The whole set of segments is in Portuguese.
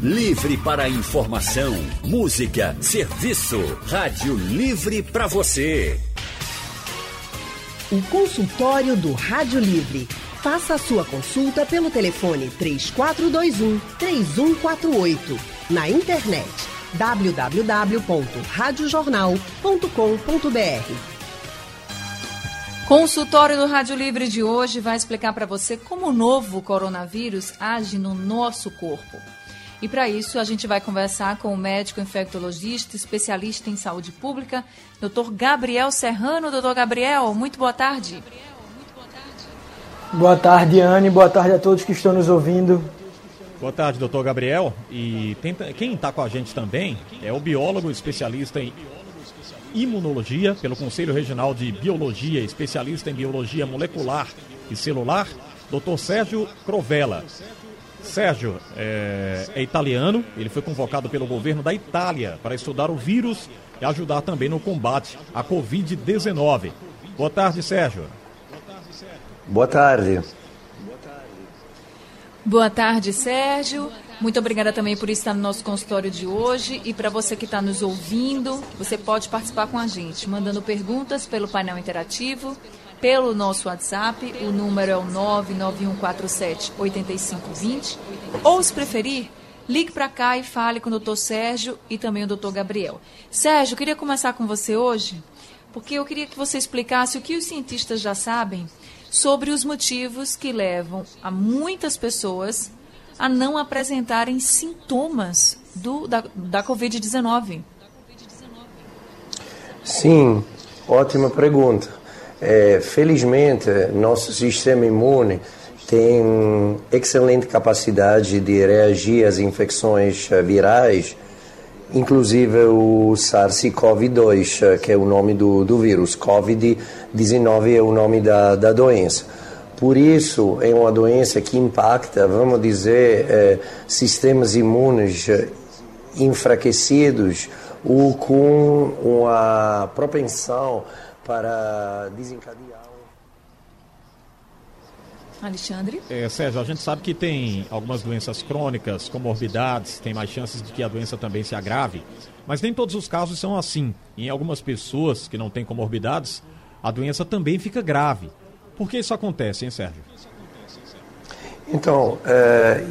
Livre para informação, música, serviço. Rádio Livre para você. O consultório do Rádio Livre. Faça a sua consulta pelo telefone 3421 3148. Na internet www.radiojornal.com.br. Consultório do Rádio Livre de hoje vai explicar para você como o novo coronavírus age no nosso corpo. E para isso a gente vai conversar com o médico infectologista, especialista em saúde pública, Dr. Gabriel Serrano. Doutor Gabriel, muito boa tarde. Boa tarde, Anne. Boa tarde a todos que estão nos ouvindo. Boa tarde, doutor Gabriel. E quem está com a gente também é o biólogo especialista em imunologia pelo Conselho Regional de Biologia, especialista em biologia molecular e celular, doutor Sérgio Crovella. Sérgio é, é, italiano, ele foi convocado pelo governo da Itália para estudar o vírus e ajudar também no combate à Covid-19. Boa tarde, Sérgio. Boa tarde. Boa tarde, Sérgio. Muito obrigada também por estar no nosso consultório de hoje. E para você que está nos ouvindo, você pode participar com a gente, mandando perguntas pelo painel interativo, pelo nosso WhatsApp. O número é o 991478520. Ou, se preferir, ligue para cá e fale com o doutor Sérgio e também o doutor Gabriel. Sérgio, queria começar com você hoje, porque eu queria que você explicasse o que os cientistas já sabem sobre os motivos que levam a muitas pessoas a não apresentarem sintomas do, da, da Covid-19? Sim, ótima pergunta. É, felizmente, nosso sistema imune tem excelente capacidade de reagir às infecções virais, inclusive o SARS-CoV-2, que é o nome do, do vírus. Covid-19 é o nome da, da doença. Por isso, é uma doença que impacta, vamos dizer, é, sistemas imunes enfraquecidos ou com uma propensão para desencadear. Alexandre? É, Sérgio, a gente sabe que tem algumas doenças crônicas, comorbidades, tem mais chances de que a doença também se agrave, mas nem todos os casos são assim. Em algumas pessoas que não têm comorbidades, a doença também fica grave. Por que isso acontece, hein, Sérgio? Então, é,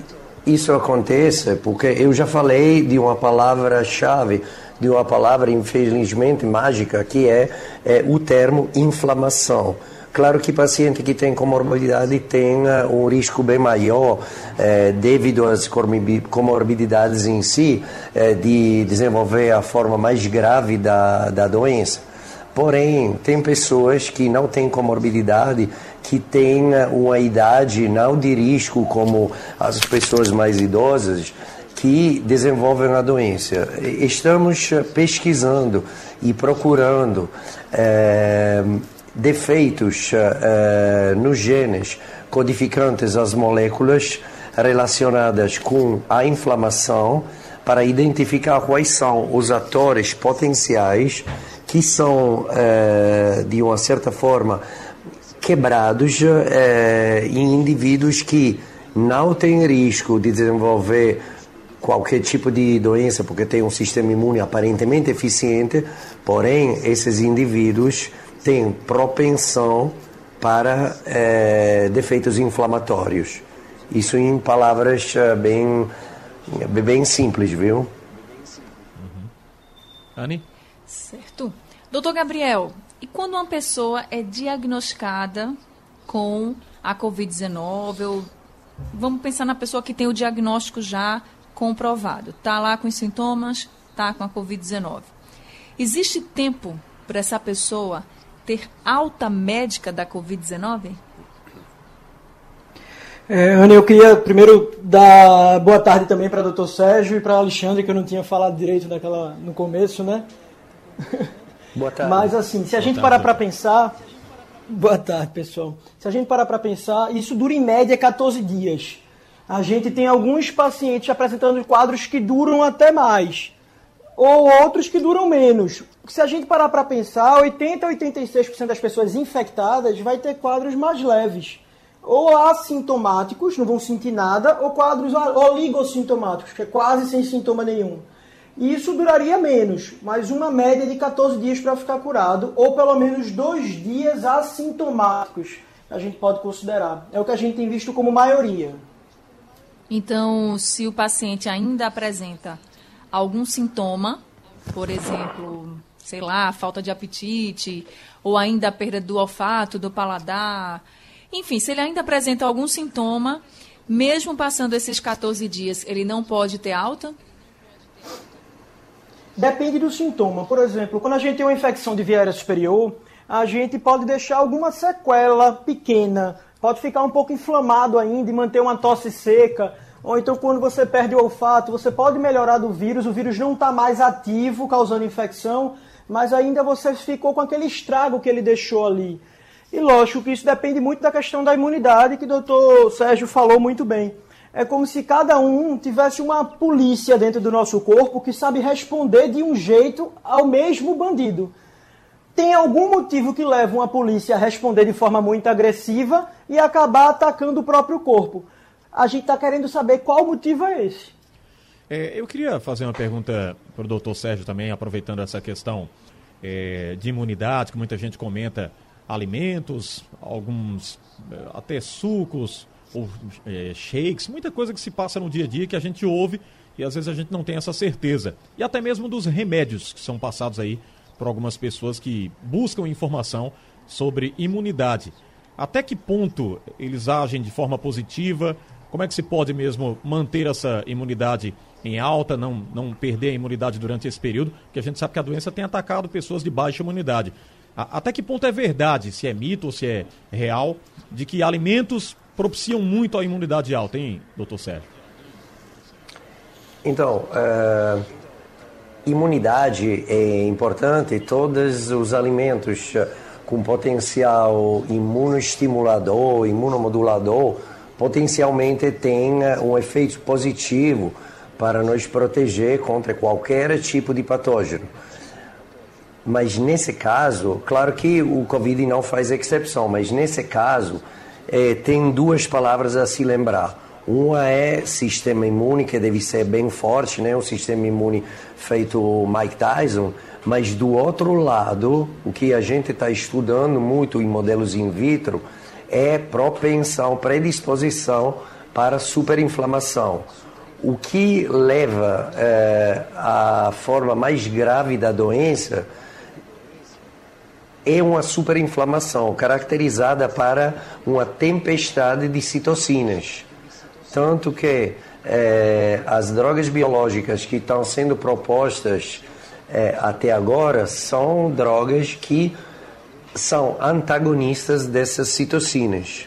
isso acontece porque eu já falei de uma palavra-chave, de uma palavra infelizmente mágica, que é, é o termo inflamação. Claro que paciente que tem comorbidade tem um risco bem maior, eh, devido às comorbidades em si, eh, de desenvolver a forma mais grave da, da doença. Porém, tem pessoas que não têm comorbidade, que têm uma idade não de risco como as pessoas mais idosas, que desenvolvem a doença. Estamos pesquisando e procurando é, defeitos é, nos genes codificantes as moléculas relacionadas com a inflamação para identificar quais são os atores potenciais que são, é, de uma certa forma, quebrados em indivíduos que não têm risco de desenvolver qualquer tipo de doença, porque tem um sistema imune aparentemente eficiente, porém, esses indivíduos têm propensão para é, defeitos inflamatórios. Isso em palavras bem, bem simples, viu? Uhum. Anne? Certo. Doutor Gabriel, e quando uma pessoa é diagnosticada com a Covid-19, vamos pensar na pessoa que tem o diagnóstico já comprovado, está lá com os sintomas, está com a Covid-19. Existe tempo para essa pessoa ter alta médica da Covid-19? É, Ana, eu queria primeiro dar boa tarde também para o doutor Sérgio e para Alexandre, que eu não tinha falado direito daquela, no começo, né? Boa tarde. Mas assim, se a gente parar para pensar. Boa tarde, pessoal. Se a gente parar para pensar, isso dura em média 14 dias. A gente tem alguns pacientes apresentando quadros que duram até mais, ou outros que duram menos. Se a gente parar para pensar, 80 a 86% das pessoas infectadas vai ter quadros mais leves. ou assintomáticos, não vão sentir nada, ou quadros oligossintomáticos, que é quase sem sintoma nenhum. E isso duraria menos, mas uma média de 14 dias para ficar curado, ou pelo menos dois dias assintomáticos, a gente pode considerar. É o que a gente tem visto como maioria. Então, se o paciente ainda apresenta algum sintoma, por exemplo, sei lá, falta de apetite, ou ainda a perda do olfato, do paladar, enfim, se ele ainda apresenta algum sintoma, mesmo passando esses 14 dias, ele não pode ter alta? Depende do sintoma. Por exemplo, quando a gente tem uma infecção de via aérea superior, a gente pode deixar alguma sequela pequena, pode ficar um pouco inflamado ainda e manter uma tosse seca. Ou então, quando você perde o olfato, você pode melhorar do vírus, o vírus não está mais ativo, causando infecção, mas ainda você ficou com aquele estrago que ele deixou ali. E lógico que isso depende muito da questão da imunidade, que o doutor Sérgio falou muito bem. É como se cada um tivesse uma polícia dentro do nosso corpo que sabe responder de um jeito ao mesmo bandido. Tem algum motivo que leva uma polícia a responder de forma muito agressiva e acabar atacando o próprio corpo. A gente está querendo saber qual motivo é esse. É, eu queria fazer uma pergunta para o doutor Sérgio também, aproveitando essa questão é, de imunidade, que muita gente comenta alimentos, alguns eh, até sucos ou é, shakes, muita coisa que se passa no dia a dia que a gente ouve e às vezes a gente não tem essa certeza. E até mesmo dos remédios que são passados aí por algumas pessoas que buscam informação sobre imunidade. Até que ponto eles agem de forma positiva? Como é que se pode mesmo manter essa imunidade em alta, não, não perder a imunidade durante esse período? Porque a gente sabe que a doença tem atacado pessoas de baixa imunidade. Até que ponto é verdade, se é mito ou se é real, de que alimentos propiciam muito a imunidade alta, hein, doutor Sérgio? Então, uh, imunidade é importante, todos os alimentos com potencial imunoestimulador, imunomodulador, potencialmente têm um efeito positivo para nos proteger contra qualquer tipo de patógeno. Mas nesse caso, claro que o Covid não faz exceção, mas nesse caso é, tem duas palavras a se lembrar. Uma é sistema imune, que deve ser bem forte, né? o sistema imune feito Mike Tyson, mas do outro lado, o que a gente está estudando muito em modelos in vitro é propensão, predisposição para superinflamação. O que leva à forma mais grave da doença é uma superinflamação caracterizada para uma tempestade de citocinas. Tanto que é, as drogas biológicas que estão sendo propostas é, até agora são drogas que são antagonistas dessas citocinas.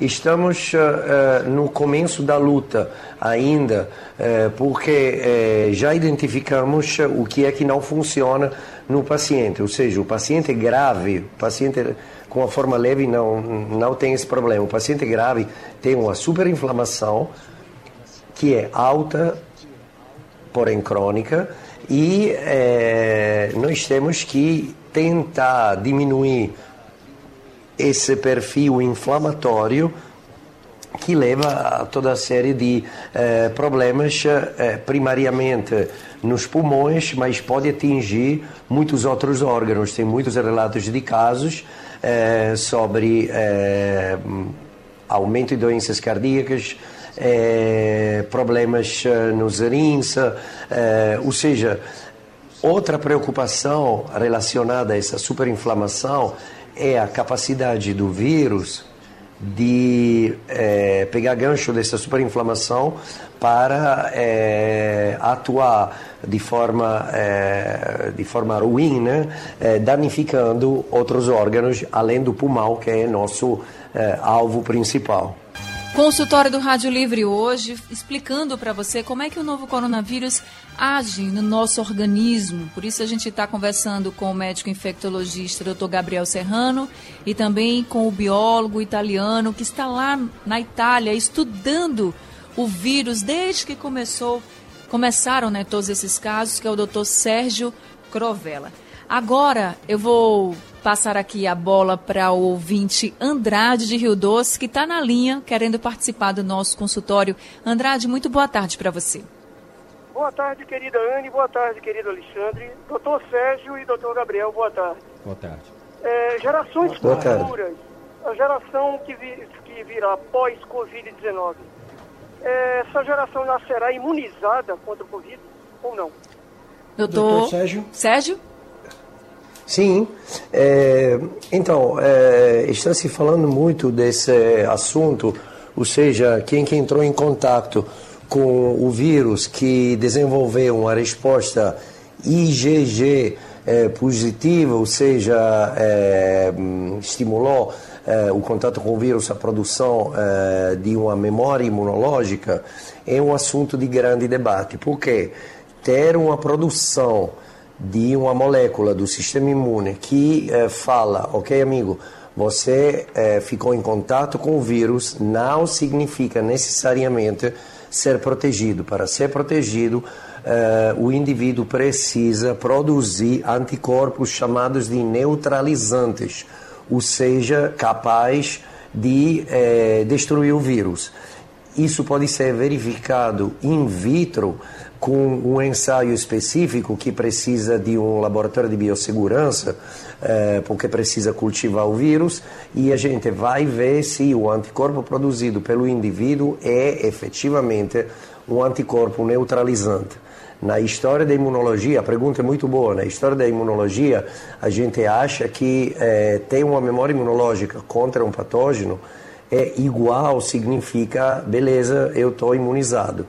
Estamos uh, no começo da luta ainda, uh, porque já identificamos o que é que não funciona no paciente, ou seja, o paciente grave, o paciente com a forma leve não, não tem esse problema. O paciente grave tem uma superinflamação que é alta, porém crônica, e é, nós temos que tentar diminuir esse perfil inflamatório que leva a toda a série de eh, problemas, eh, primariamente nos pulmões, mas pode atingir muitos outros órgãos. Tem muitos relatos de casos eh, sobre eh, aumento de doenças cardíacas, eh, problemas eh, nos rins, ou seja, outra preocupação relacionada a essa superinflamação é a capacidade do vírus de é, pegar gancho dessa superinflamação para é, atuar de forma, é, de forma ruim, né? É, danificando outros órgãos, além do pulmão, que é nosso é, alvo principal. Consultório do Rádio Livre hoje, explicando para você como é que o novo coronavírus age no nosso organismo. Por isso a gente está conversando com o médico infectologista Dr. Gabriel Serrano e também com o biólogo italiano que está lá na Itália estudando o vírus desde que começou, começaram né, todos esses casos, que é o Dr. Sérgio Crovella. Agora eu vou passar aqui a bola para o ouvinte Andrade de Rio Doce, que está na linha querendo participar do nosso consultório. Andrade, muito boa tarde para você. Boa tarde, querida Anne, boa tarde, querido Alexandre, doutor Sérgio e doutor Gabriel, boa tarde. Boa tarde. É, gerações Boa tarde. futuras, a geração que, vi, que virá pós-Covid-19, é, essa geração nascerá imunizada contra o Covid ou não? Doutor, Doutor Sérgio. Sérgio? Sim, é, então, é, está se falando muito desse assunto, ou seja, quem que entrou em contato com o vírus que desenvolveu uma resposta IgG é, positiva, ou seja, é, estimulou é, o contato com o vírus, a produção é, de uma memória imunológica, é um assunto de grande debate. Por quê? Ter uma produção de uma molécula do sistema imune que eh, fala, ok, amigo, você eh, ficou em contato com o vírus, não significa necessariamente ser protegido. Para ser protegido, eh, o indivíduo precisa produzir anticorpos chamados de neutralizantes, ou seja, capaz de destruir o vírus. Isso pode ser verificado in vitro com um ensaio específico que precisa de um laboratório de biossegurança, eh, porque precisa cultivar o vírus, e a gente vai ver se o anticorpo produzido pelo indivíduo é efetivamente um anticorpo neutralizante. Na história da imunologia, a pergunta é muito boa. Na história da imunologia, a gente acha que eh, ter uma memória imunológica contra um patógeno é igual, significa, beleza, eu estou imunizado.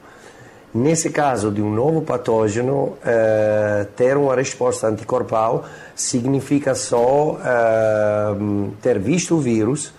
Nesse caso de um novo patógeno, eh, ter uma resposta anticorpal significa só eh, ter visto o vírus,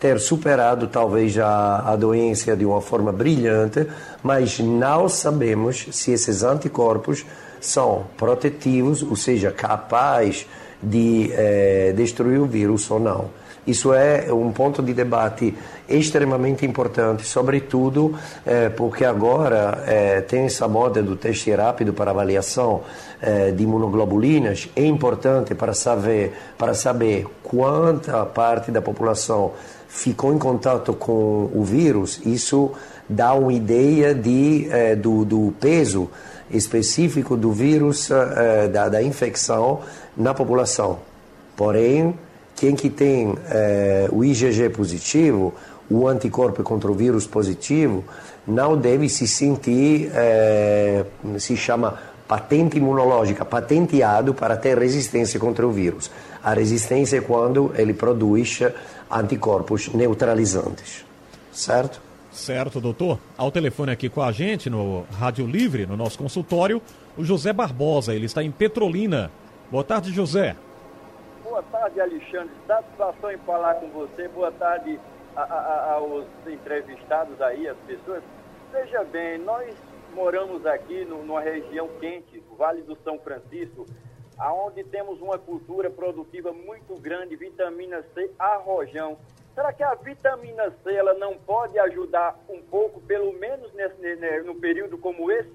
ter superado talvez a, a doença de uma forma brilhante, mas não sabemos se esses anticorpos são protetivos, ou seja, capazes de eh, destruir o vírus ou não. Isso é um ponto de debate extremamente importante, sobretudo eh, porque agora eh, tem essa moda do teste rápido para avaliação eh, de imunoglobulinas. É importante para saber, para saber quanta parte da população ficou em contato com o vírus. Isso dá uma ideia de, do, do peso específico do vírus, da, da infecção na população. Porém, quem que tem eh, o IgG positivo, o anticorpo contra o vírus positivo, não deve se sentir, eh, se chama patente imunológica, patenteado para ter resistência contra o vírus. A resistência é quando ele produz anticorpos neutralizantes. Certo? Certo, doutor. Ao telefone aqui com a gente no Rádio Livre, no nosso consultório, o José Barbosa. Ele está em Petrolina. Boa tarde, José. Boa tarde, Alexandre. Satisfação em falar com você. Boa tarde a, a, aos entrevistados aí, as pessoas. Veja bem, nós moramos aqui no, numa região quente, Vale do São Francisco, aonde temos uma cultura produtiva muito grande, vitamina C, arrojão. Será que a vitamina C ela não pode ajudar um pouco, pelo menos nesse, no período como esse,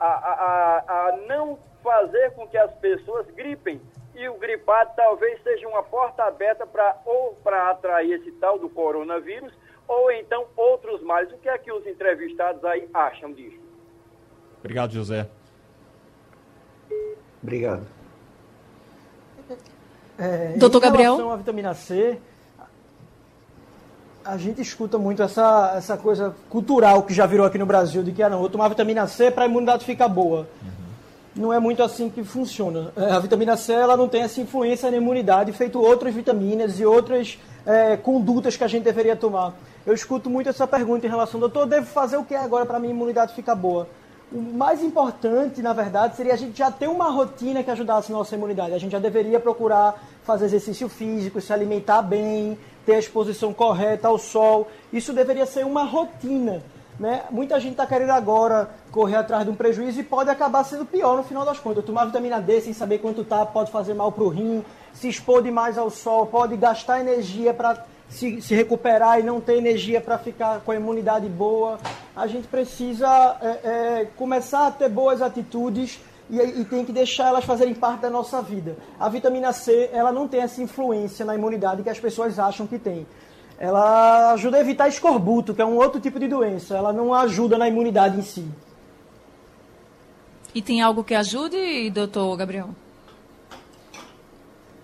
a, a, a não fazer com que as pessoas gripem? E o gripado talvez seja uma porta aberta para ou para atrair esse tal do coronavírus, ou então outros males. O que é que os entrevistados aí acham disso? Obrigado, José. Obrigado. É, Doutor em Gabriel? relação à vitamina C, a gente escuta muito essa, essa coisa cultural que já virou aqui no Brasil, de que ah, não, vou tomar vitamina C para a imunidade ficar boa. Não é muito assim que funciona. É, A vitamina C ela não tem essa influência na imunidade, feito outras vitaminas e outras é, condutas que a gente deveria tomar. Eu escuto muito essa pergunta em relação, doutor, devo fazer o que agora para minha imunidade ficar boa? O mais importante, na verdade, seria a gente já ter uma rotina que ajudasse a nossa imunidade. A gente já deveria procurar fazer exercício físico, se alimentar bem, ter a exposição correta ao sol. Isso deveria ser uma rotina. Né? Muita gente está querendo agora correr atrás de um prejuízo e pode acabar sendo pior no final das contas. Tomar vitamina D sem saber quanto tá pode fazer mal para o rim, se expor demais ao sol, pode gastar energia para se, se recuperar e não ter energia para ficar com a imunidade boa. A gente precisa é, é, começar a ter boas atitudes e, e, tem que deixar elas fazerem parte da nossa vida. A vitamina C, ela não tem essa influência na imunidade que as pessoas acham que tem. Ela ajuda a evitar escorbuto, que é um outro tipo de doença. Ela não ajuda na imunidade em si. E tem algo que ajude, doutor Gabriel?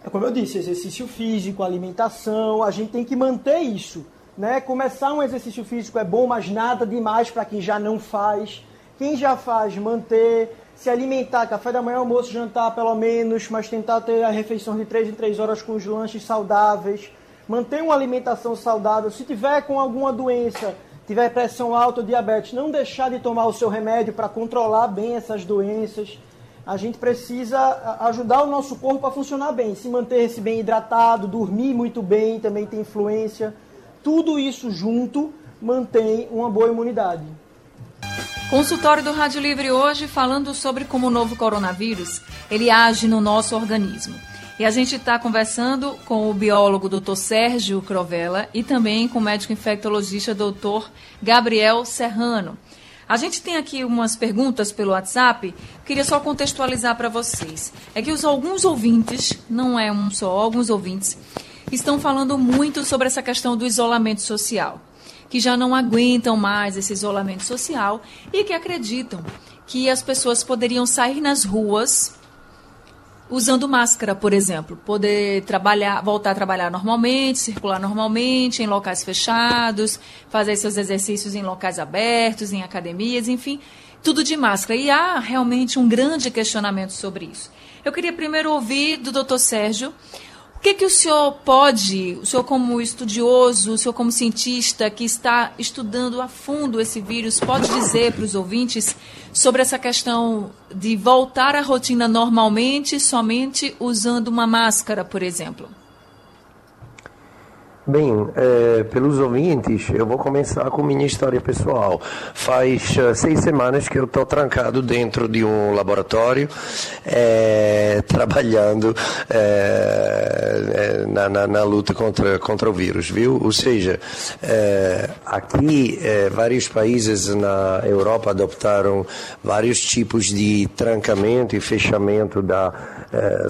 É como eu disse, exercício físico, alimentação, a gente tem que manter isso. Né? Começar um exercício físico é bom, mas nada demais para quem já não faz. Quem já faz, manter, se alimentar, café da manhã, almoço, jantar pelo menos, mas tentar ter a refeição de 3 em 3 horas com os lanches saudáveis. Manter uma alimentação saudável. Se tiver com alguma doença, tiver pressão alta ou diabetes, não deixar de tomar o seu remédio para controlar bem essas doenças a gente precisa ajudar o nosso corpo a funcionar bem, se manter-se bem hidratado, dormir muito bem também tem influência. Tudo isso junto mantém uma boa imunidade. Consultório do Rádio Livre hoje falando sobre como o novo coronavírus ele age no nosso organismo. E a gente está conversando com o biólogo Dr. Sérgio Crovella e também com o médico infectologista Dr. Gabriel Serrano. A gente tem aqui umas perguntas pelo WhatsApp, queria só contextualizar para vocês. É que os, alguns ouvintes, não é um só, alguns ouvintes, estão falando muito sobre essa questão do isolamento social, que já não aguentam mais esse isolamento social e que acreditam que as pessoas poderiam sair nas ruas usando máscara, por exemplo, poder trabalhar, voltar a trabalhar normalmente, circular normalmente em locais fechados, fazer seus exercícios em locais abertos, em academias, enfim, tudo de máscara. E há realmente um grande questionamento sobre isso. Eu queria primeiro ouvir do Dr. Sérgio o que, que o senhor pode, o senhor como estudioso, o senhor como cientista que está estudando a fundo esse vírus, pode dizer para os ouvintes sobre essa questão de voltar à rotina normalmente somente usando uma máscara, por exemplo? Bem, é, pelos ouvintes, eu vou começar com minha história pessoal. Faz uh, seis semanas que eu estou trancado dentro de um laboratório, é, trabalhando é, na, na, na, luta contra, contra o vírus, viu? Ou seja, aqui vários países na Europa adoptaram vários tipos de trancamento e fechamento da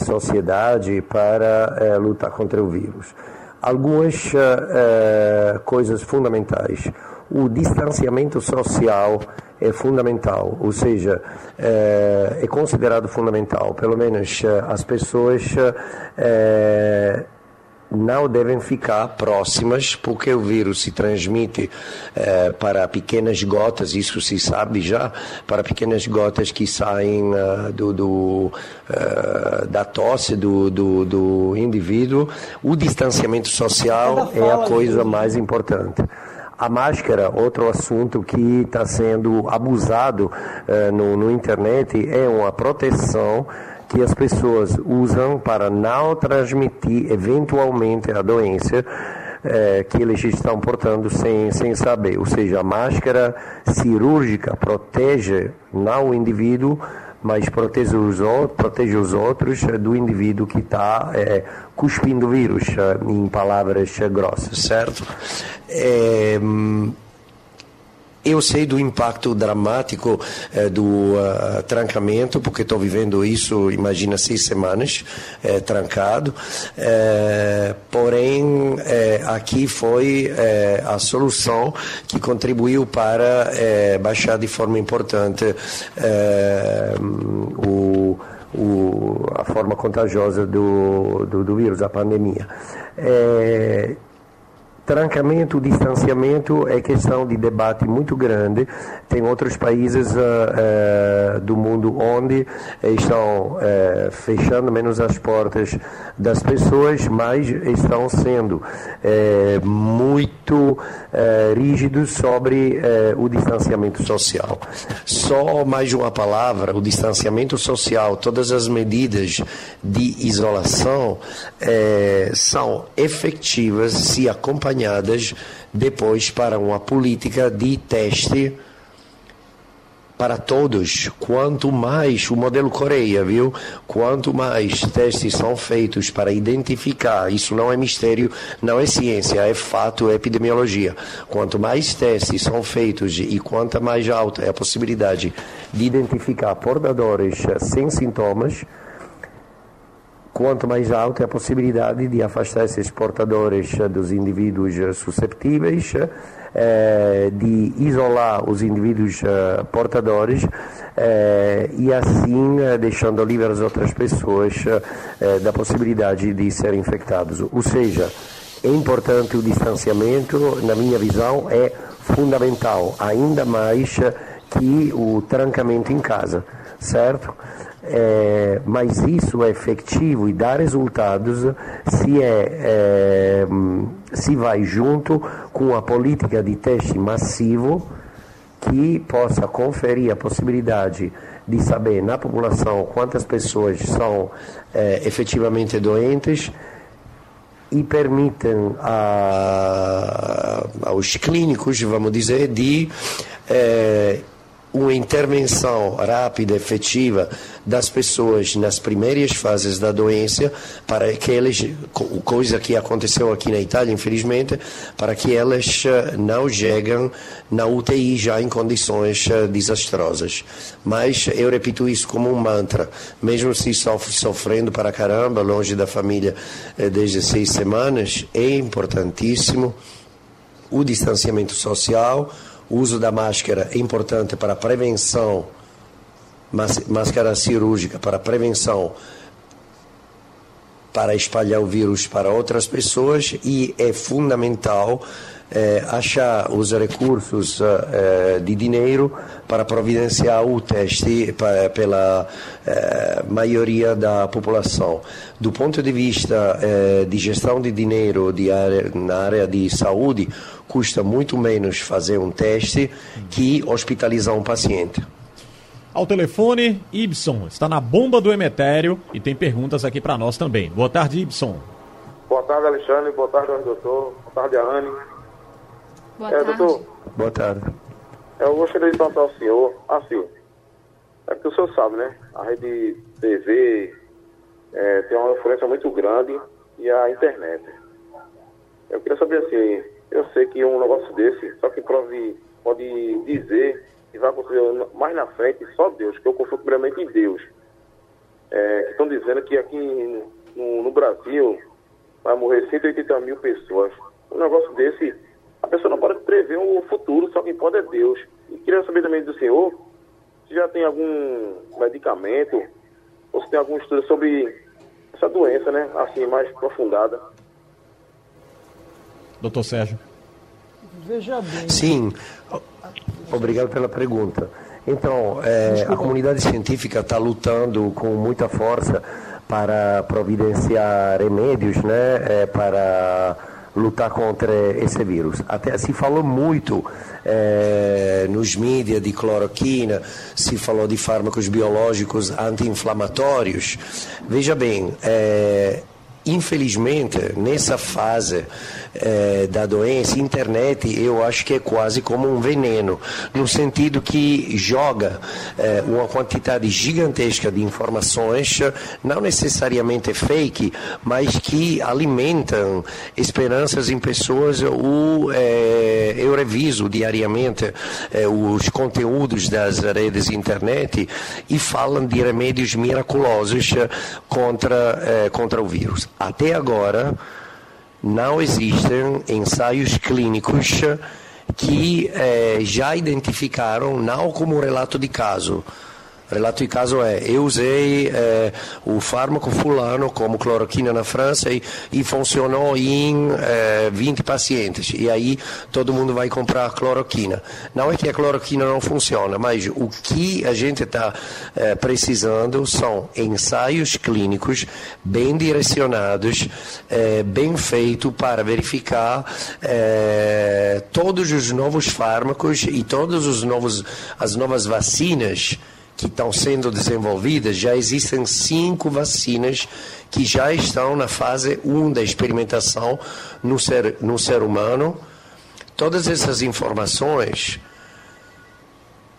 sociedade para lutar contra o vírus algumas uh, coisas fundamentais. O distanciamento social é fundamental, ou seja, uh, é considerado fundamental. Pelo menos uh, as pessoas não devem ficar próximas, porque o vírus se transmite eh, para pequenas gotas, isso se sabe já, para pequenas gotas que saem uh, do, do uh, da tosse do, do, do, indivíduo. O distanciamento social é a coisa mais importante. A máscara, outro assunto que está sendo abusado uh, no, no internet, é uma proteção que as pessoas usam para não transmitir eventualmente a doença é, que eles estão portando sem, sem saber. Ou seja, a máscara cirúrgica protege não o indivíduo, mas protege os, protege os outros do indivíduo que está é, cuspindo vírus, em palavras grossas, certo? É, eu sei do impacto dramático eh, do uh, trancamento, porque estou vivendo isso, imagina, seis semanas eh, trancado. Eh, porém, eh, aqui foi eh, a solução que contribuiu para baixar de forma importante o, o, a forma contagiosa do, do, do vírus, a pandemia. Trancamento, distanciamento é questão de debate muito grande. Tem outros países uh, uh, do mundo onde estão uh, fechando menos as portas das pessoas, mas estão sendo muito rígidos sobre o distanciamento social. Só mais uma palavra: o distanciamento social, todas as medidas de isolação são efetivas se acompanhadas acompanhadas depois para uma política de teste para todos. Quanto mais o modelo Coreia, viu? Quanto mais testes são feitos para identificar, isso não é mistério, não é ciência, é fato, é epidemiologia. Quanto mais testes são feitos e quanto mais alta é a possibilidade de identificar portadores sem sintomas, quanto mais alta é a possibilidade de afastar esses portadores dos indivíduos susceptíveis, eh, de isolar os indivíduos eh, portadores eh, e assim deixando livre as outras pessoas da possibilidade de serem infectados. Ou seja, é importante o distanciamento, na minha visão, é fundamental, ainda mais que o trancamento em casa, certo? É, mas isso é efetivo e dá resultados se, é, é, se vai junto com a política de teste massivo que possa conferir a possibilidade de saber na população quantas pessoas são é, efetivamente doentes e permitem a, aos clínicos, vamos dizer, de é, uma intervenção rápida, efetiva das pessoas nas primeiras fases da doença, para que elas, coisa que aconteceu aqui na Itália, infelizmente, para que elas eh, não cheguem na UTI já em condições eh, desastrosas. Mas eu repito isso como um mantra, mesmo se sofre sofrendo para caramba, longe da família eh, desde seis semanas, é importantíssimo o distanciamento social, o uso da máscara é importante para a prevenção, máscara cirúrgica para a prevenção, para espalhar o vírus para outras pessoas e é fundamental é, achar os recursos é, de dinheiro para providenciar o teste pra, pela é, maioria da população. Do ponto de vista de gestão de dinheiro de área, na área de saúde, custa muito menos fazer um teste que hospitalizar um paciente. Ao telefone, Ibson está na bomba do Emetério e tem perguntas aqui para nós também. Boa tarde, Ibson. Boa tarde, Alexandre. Boa tarde, doutor. Boa tarde, Anne. Boa é, tarde. Doutor, Boa tarde. Eu gostaria de perguntar ao senhor, assim, é porque o senhor sabe, né? A rede TV é, tem uma influência muito grande e a internet. Eu queria saber assim, eu sei que um negócio desse, só que pode, pode dizer que vai acontecer mais na frente, só Deus, que eu confio primeiramente em Deus. É, que estão dizendo que aqui no, no, Brasil vai morrer 180 mil pessoas. Um negócio desse, pessoa não pode prever o futuro, só quem pode é Deus. E queria saber também do senhor se já tem algum medicamento ou se tem algum estudo sobre essa doença, né? Assim, mais aprofundada. Doutor Sérgio. Veja bem. Sim, obrigado pela pergunta. Então, é, a comunidade científica está lutando com muita força para providenciar remédios, né, é, para lutar contra esse vírus. Até se falou muito é, nos mídias de cloroquina, se falou de fármacos biológicos anti-inflamatórios. Veja bem, é, infelizmente, nessa fase é, da doença, internet eu acho que é quase como um veneno, no sentido que joga é, uma quantidade gigantesca de informações, não necessariamente fake, mas que alimentam esperanças em pessoas. O, é, eu reviso diariamente os conteúdos das redes internet e falam de remédios miraculosos contra, contra o vírus. Até agora, não existem ensaios clínicos que eh, já identificaram, não como relato de caso, Relato de caso é, eu usei é, o fármaco fulano como cloroquina na França e, e funcionou em é, 20 pacientes. E aí todo mundo vai comprar cloroquina. Não é que a cloroquina não funciona, mas o que a gente está é, precisando são ensaios clínicos bem direcionados, bem feitos para verificar todos os novos fármacos e todas as novas vacinas que estão sendo desenvolvidas, já existem cinco vacinas que já estão na fase 1 da experimentação no ser, no ser humano. Todas essas informações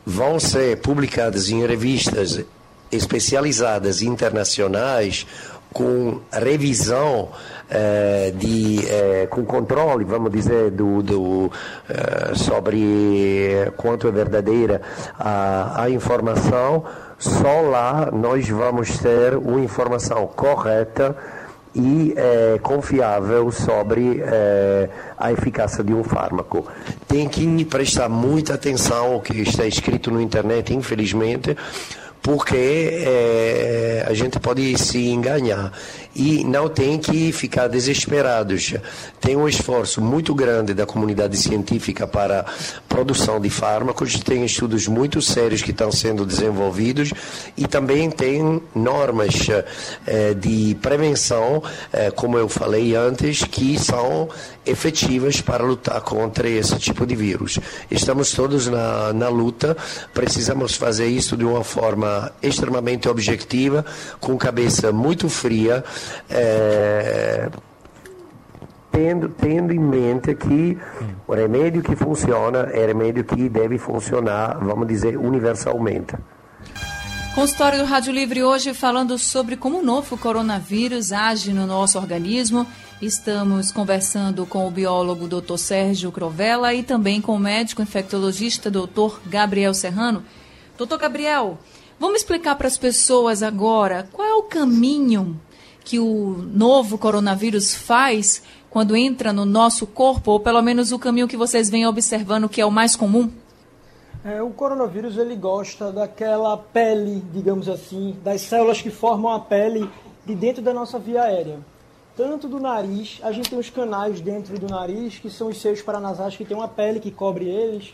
vão ser publicadas em revistas especializadas internacionais com revisão eh, de eh, com controle, vamos dizer, do, do eh, sobre quanto é verdadeira a, a informação, só lá nós vamos ter uma informação correta e é, confiável sobre é, a eficácia de um fármaco. Tem que prestar muita atenção ao que está escrito no internet, infelizmente, porque é, a gente pode se enganar e não tem que ficar desesperados. Tem um esforço muito grande da comunidade científica para produção de fármacos, tem estudos muito sérios que estão sendo desenvolvidos e também tem normas é, de prevenção, é, como eu falei antes, que são efetivas para lutar contra esse tipo de vírus. Estamos todos na, na luta, precisamos fazer isso de uma forma extremamente objetiva, com cabeça muito fria, é, tendo, tendo em mente que o remédio que funciona é remédio que deve funcionar, vamos dizer, universalmente. Consultório do Rádio Livre hoje falando sobre como o novo coronavírus age no nosso organismo. Estamos conversando com o biólogo Dr. Sérgio Crovella e também com o médico infectologista Dr. Gabriel Serrano. Doutor Gabriel, vamos explicar para as pessoas agora qual é o caminho que o novo coronavírus faz quando entra no nosso corpo, ou pelo menos o caminho que vocês vêm observando que é o mais comum? É, o coronavírus ele gosta daquela pele, digamos assim, das células que formam a pele de dentro da nossa via aérea. Tanto do nariz, a gente tem os canais dentro do nariz, que são os seios paranasais, que tem uma pele que cobre eles,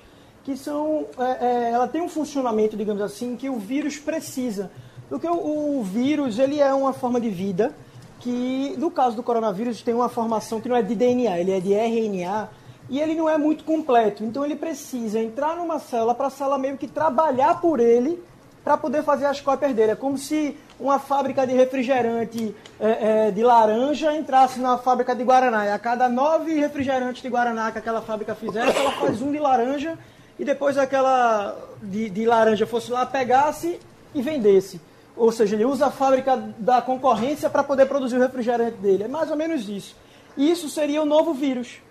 que são. É, é, ela tem um funcionamento, digamos assim, que o vírus precisa. Porque o, o vírus ele é uma forma de vida que, no caso do coronavírus, tem uma formação que não é de DNA, ele é de RNA e ele não é muito completo. Então ele precisa entrar numa célula para a célula meio que trabalhar por ele para poder fazer as cópias dele. É como se uma fábrica de refrigerante é, é, de laranja entrasse na fábrica de Guaraná. E a cada nove refrigerantes de Guaraná que aquela fábrica fizesse, ela faz um de laranja e depois aquela de, de laranja fosse lá, pegasse e vendesse. Ou seja, ele usa a fábrica da concorrência para poder produzir o refrigerante dele. É mais ou menos isso. Isso seria o novo vírus.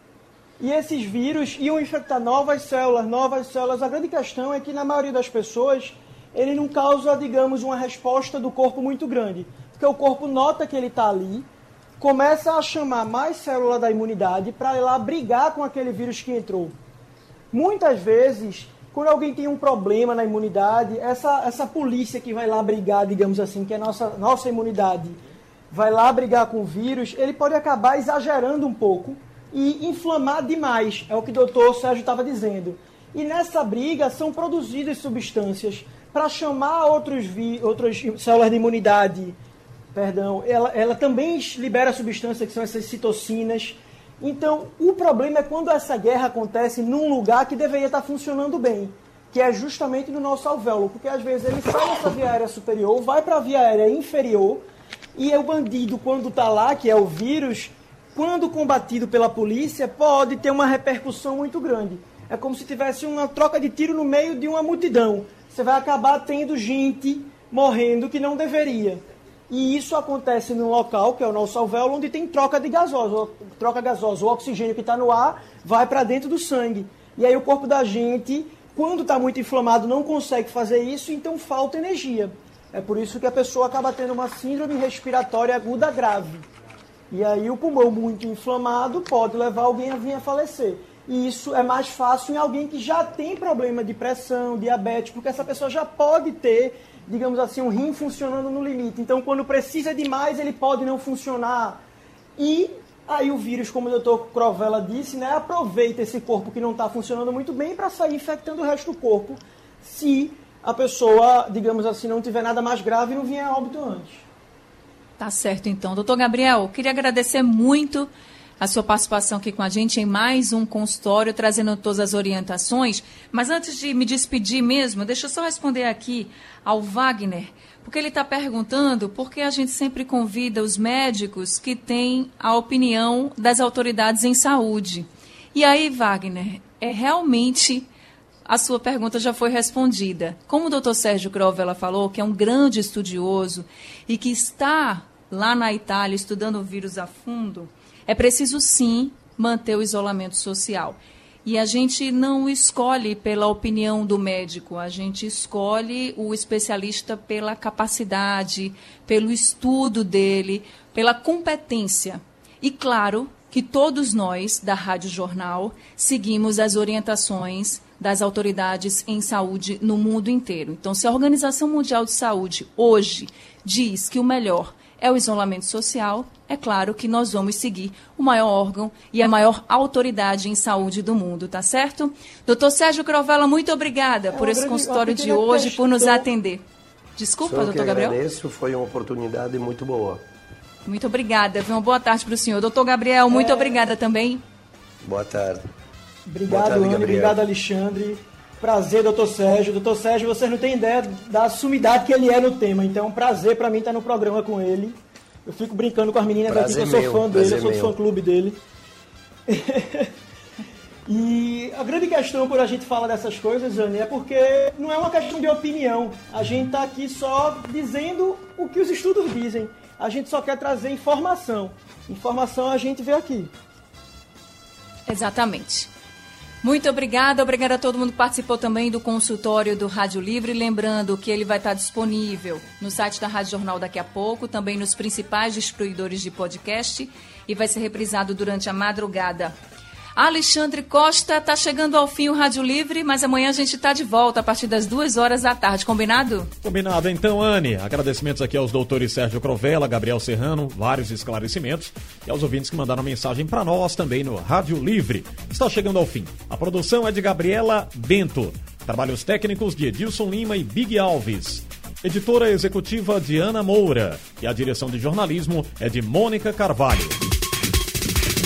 E esses vírus iam infectar novas células, novas células. A grande questão é que na maioria das pessoas ele não causa, digamos, uma resposta do corpo muito grande. Porque o corpo nota que ele está ali, começa a chamar mais célula da imunidade para ir lá brigar com aquele vírus que entrou. Muitas vezes, quando alguém tem um problema na imunidade, essa, essa polícia que vai lá brigar, digamos assim, que é a nossa, nossa imunidade, vai lá brigar com o vírus, ele pode acabar exagerando um pouco e inflamar demais, é o que o doutor Sérgio estava dizendo. E nessa briga são produzidas substâncias para chamar outros vi, outras células de imunidade. Perdão, ela, ela também libera substâncias que são essas citocinas. Então, o problema é quando essa guerra acontece num lugar que deveria estar funcionando bem, que é justamente no nosso alvéolo, porque às vezes ele sai dessa via aérea superior, vai para a via aérea inferior, e o bandido, quando está lá, que é o vírus, quando combatido pela polícia, pode ter uma repercussão muito grande. É como se tivesse uma troca de tiro no meio de uma multidão. Você vai acabar tendo gente morrendo que não deveria. E isso acontece num local, que é o nosso alvéolo, onde tem troca de gasosa. Troca gasosa. O oxigênio que está no ar vai para dentro do sangue. E aí o corpo da gente, quando está muito inflamado, não consegue fazer isso, então falta energia. É por isso que a pessoa acaba tendo uma síndrome respiratória aguda grave. E aí o pulmão muito inflamado pode levar alguém a vir a falecer. E isso é mais fácil em alguém que já tem problema de pressão, diabetes, porque essa pessoa já pode ter, digamos assim, um rim funcionando no limite. Então, quando precisa de mais, ele pode não funcionar. E aí o vírus, como o doutor Crovella disse, né, aproveita esse corpo que não está funcionando muito bem para sair infectando o resto do corpo, se a pessoa, digamos assim, não tiver nada mais grave e não vier a óbito antes. Tá certo, então. Doutor Gabriel, queria agradecer muito a sua participação aqui com a gente em mais um consultório, trazendo todas as orientações. Mas antes de me despedir mesmo, deixa eu só responder aqui ao Wagner, porque ele está perguntando por que a gente sempre convida os médicos que têm a opinião das autoridades em saúde. E aí, Wagner, é realmente a sua pergunta já foi respondida. Como o doutor Sérgio Crovella falou, que é um grande estudioso e que está lá na Itália estudando o vírus a fundo, é preciso sim manter o isolamento social. E a gente não escolhe pela opinião do médico, a gente escolhe o especialista pela capacidade, pelo estudo dele, pela competência. E claro que todos nós da Rádio Jornal seguimos as orientações das autoridades em saúde no mundo inteiro. Então, se a Organização Mundial de Saúde hoje diz que o melhor é o isolamento social, é claro que nós vamos seguir o maior órgão e a maior autoridade em saúde do mundo, tá certo? Doutor Sérgio Crovella, muito obrigada por esse consultório de hoje, por nos atender. Desculpa, doutor Gabriel. agradeço, foi uma oportunidade muito boa. Muito obrigada. Uma boa tarde para o senhor. Doutor Gabriel, muito é... obrigada também. Boa tarde. Obrigado, Boa tarde, Anne. Obrigado, Alexandre. Prazer, doutor Sérgio. Doutor Sérgio, vocês não têm ideia da sumidade que ele é no tema. Então, é um prazer para mim estar no programa com ele. Eu fico brincando com as meninas prazer aqui, que eu sou fã dele, eu sou do fã clube dele. e a grande questão por a gente falar dessas coisas, Anne, é porque não é uma questão de opinião. A gente está aqui só dizendo o que os estudos dizem. A gente só quer trazer informação. Informação a gente vê aqui. Exatamente. Muito obrigada, obrigada a todo mundo que participou também do consultório do Rádio Livre. Lembrando que ele vai estar disponível no site da Rádio Jornal daqui a pouco, também nos principais distribuidores de podcast e vai ser reprisado durante a madrugada Alexandre Costa, está chegando ao fim o Rádio Livre, mas amanhã a gente está de volta a partir das duas horas da tarde, combinado? Combinado. Então, Anne, agradecimentos aqui aos doutores Sérgio Crovella, Gabriel Serrano, vários esclarecimentos e aos ouvintes que mandaram mensagem para nós também no Rádio Livre. Está chegando ao fim. A produção é de Gabriela Bento. Trabalhos técnicos de Edilson Lima e Big Alves. Editora executiva de Ana Moura. E a direção de jornalismo é de Mônica Carvalho.